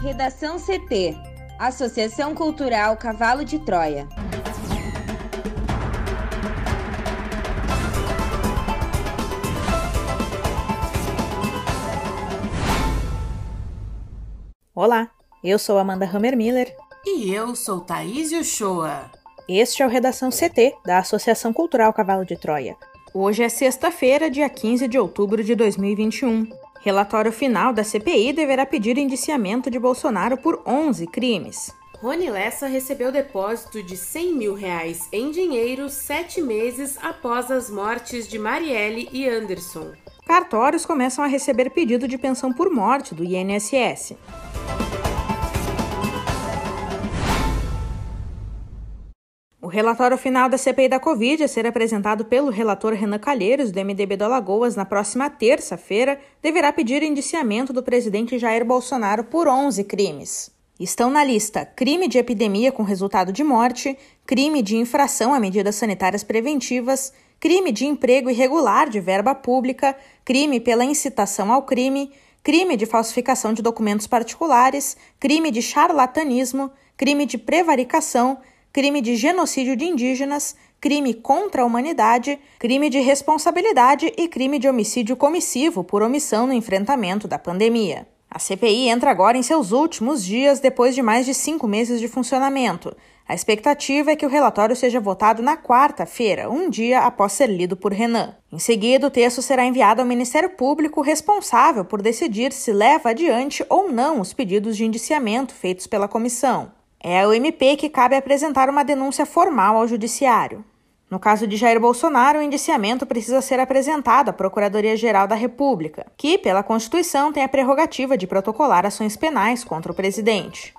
Redação CT Associação Cultural Cavalo de Troia. Olá, eu sou Amanda Hammermiller. E eu sou Thaís Uchoa. Este é o Redação CT, da Associação Cultural Cavalo de Troia. Hoje é sexta-feira, dia 15 de outubro de 2021. Relatório final da CPI deverá pedir indiciamento de Bolsonaro por 11 crimes. Rony Lessa recebeu depósito de 100 mil reais em dinheiro sete meses após as mortes de Marielle e Anderson. Cartórios começam a receber pedido de pensão por morte do INSS. O relatório final da CPI da Covid a ser apresentado pelo relator Renan Calheiros, do MDB do Alagoas, na próxima terça-feira, deverá pedir indiciamento do presidente Jair Bolsonaro por 11 crimes. Estão na lista crime de epidemia com resultado de morte, crime de infração a medidas sanitárias preventivas, crime de emprego irregular de verba pública, crime pela incitação ao crime, crime de falsificação de documentos particulares, crime de charlatanismo, crime de prevaricação, crime de genocídio de indígenas, crime contra a humanidade, crime de responsabilidade e crime de homicídio comissivo por omissão no enfrentamento da pandemia. A CPI entra agora em seus últimos dias depois de mais de cinco meses de funcionamento. A expectativa é que o relatório seja votado na quarta-feira, um dia após ser lido por Renan. Em seguida, o texto será enviado ao Ministério Público responsável por decidir se leva adiante ou não os pedidos de indiciamento feitos pela comissão. É ao MP que cabe apresentar uma denúncia formal ao Judiciário. No caso de Jair Bolsonaro, o indiciamento precisa ser apresentado à Procuradoria-Geral da República, que, pela Constituição, tem a prerrogativa de protocolar ações penais contra o presidente.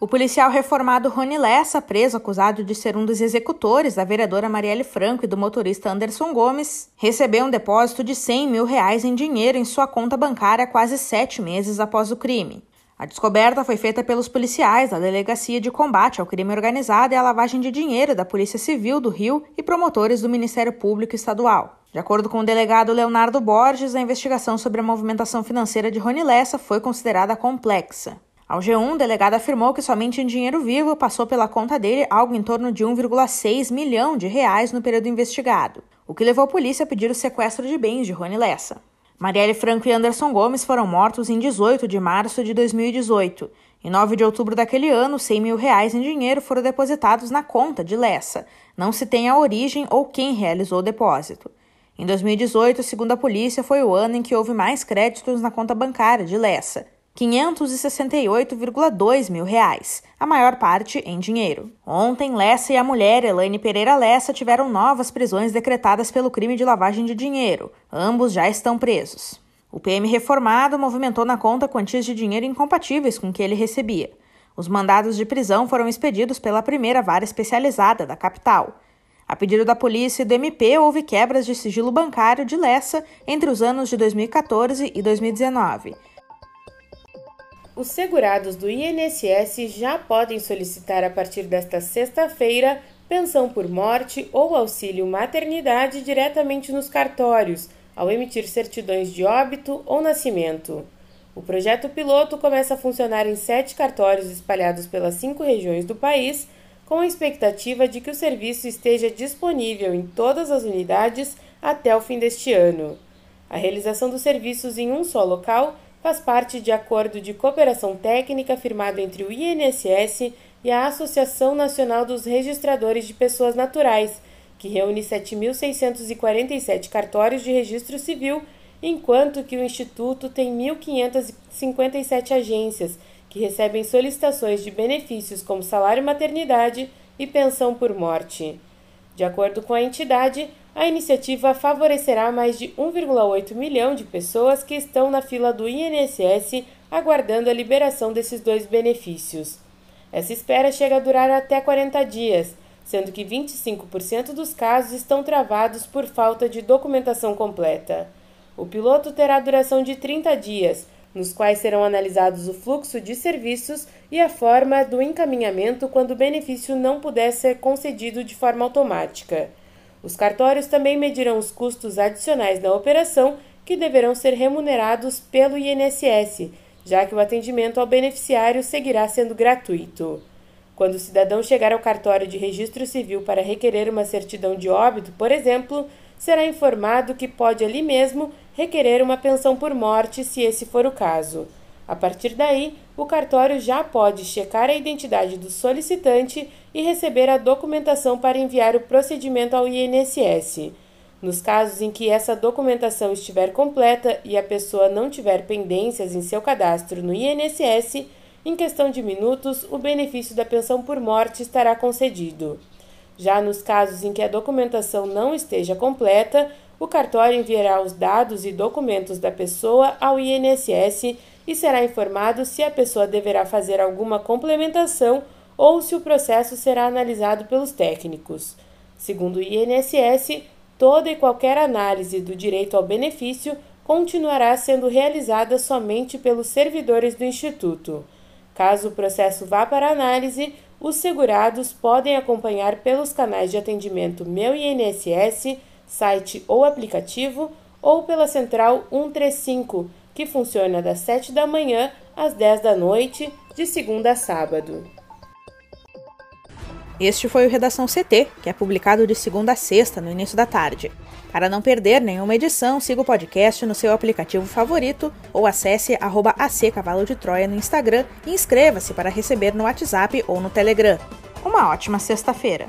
O policial reformado Rony Lessa, preso acusado de ser um dos executores da vereadora Marielle Franco e do motorista Anderson Gomes, recebeu um depósito de 100 mil reais em dinheiro em sua conta bancária quase sete meses após o crime. A descoberta foi feita pelos policiais da Delegacia de Combate ao Crime Organizado e à Lavagem de Dinheiro da Polícia Civil do Rio e promotores do Ministério Público Estadual. De acordo com o delegado Leonardo Borges, a investigação sobre a movimentação financeira de Rony Lessa foi considerada complexa. Ao G1, o delegado afirmou que somente em dinheiro vivo passou pela conta dele algo em torno de 1,6 milhão de reais no período investigado, o que levou a polícia a pedir o sequestro de bens de Rony Lessa. Marielle Franco e Anderson Gomes foram mortos em 18 de março de 2018. Em 9 de outubro daquele ano, 100 mil reais em dinheiro foram depositados na conta de Lessa. Não se tem a origem ou quem realizou o depósito. Em 2018, segundo a polícia, foi o ano em que houve mais créditos na conta bancária de Lessa. 568,2 mil reais, a maior parte em dinheiro. Ontem, Lessa e a mulher, Elaine Pereira Lessa, tiveram novas prisões decretadas pelo crime de lavagem de dinheiro. Ambos já estão presos. O PM reformado movimentou na conta quantias de dinheiro incompatíveis com o que ele recebia. Os mandados de prisão foram expedidos pela primeira vara especializada da capital. A pedido da polícia e do MP, houve quebras de sigilo bancário de Lessa entre os anos de 2014 e 2019 os segurados do INSS já podem solicitar a partir desta sexta-feira pensão por morte ou auxílio maternidade diretamente nos cartórios, ao emitir certidões de óbito ou nascimento. O projeto piloto começa a funcionar em sete cartórios espalhados pelas cinco regiões do país, com a expectativa de que o serviço esteja disponível em todas as unidades até o fim deste ano. A realização dos serviços em um só local faz parte de acordo de cooperação técnica firmado entre o INSS e a Associação Nacional dos Registradores de Pessoas Naturais, que reúne 7.647 cartórios de registro civil, enquanto que o Instituto tem 1.557 agências que recebem solicitações de benefícios como salário maternidade e pensão por morte. De acordo com a entidade, a iniciativa favorecerá mais de 1,8 milhão de pessoas que estão na fila do INSS aguardando a liberação desses dois benefícios. Essa espera chega a durar até 40 dias, sendo que 25% dos casos estão travados por falta de documentação completa. O piloto terá duração de 30 dias, nos quais serão analisados o fluxo de serviços e a forma do encaminhamento quando o benefício não puder ser concedido de forma automática. Os cartórios também medirão os custos adicionais da operação que deverão ser remunerados pelo INSS, já que o atendimento ao beneficiário seguirá sendo gratuito. Quando o cidadão chegar ao cartório de registro civil para requerer uma certidão de óbito, por exemplo, será informado que pode ali mesmo requerer uma pensão por morte, se esse for o caso. A partir daí, o cartório já pode checar a identidade do solicitante e receber a documentação para enviar o procedimento ao INSS. Nos casos em que essa documentação estiver completa e a pessoa não tiver pendências em seu cadastro no INSS, em questão de minutos, o benefício da pensão por morte estará concedido. Já nos casos em que a documentação não esteja completa, o cartório enviará os dados e documentos da pessoa ao INSS e será informado se a pessoa deverá fazer alguma complementação ou se o processo será analisado pelos técnicos. Segundo o INSS, toda e qualquer análise do direito ao benefício continuará sendo realizada somente pelos servidores do Instituto. Caso o processo vá para análise, os segurados podem acompanhar pelos canais de atendimento Meu INSS, site ou aplicativo, ou pela central 135, que funciona das 7 da manhã às 10 da noite, de segunda a sábado. Este foi o Redação CT, que é publicado de segunda a sexta, no início da tarde. Para não perder nenhuma edição, siga o podcast no seu aplicativo favorito ou acesse arroba AC Cavalo de Troia no Instagram e inscreva-se para receber no WhatsApp ou no Telegram. Uma ótima sexta-feira!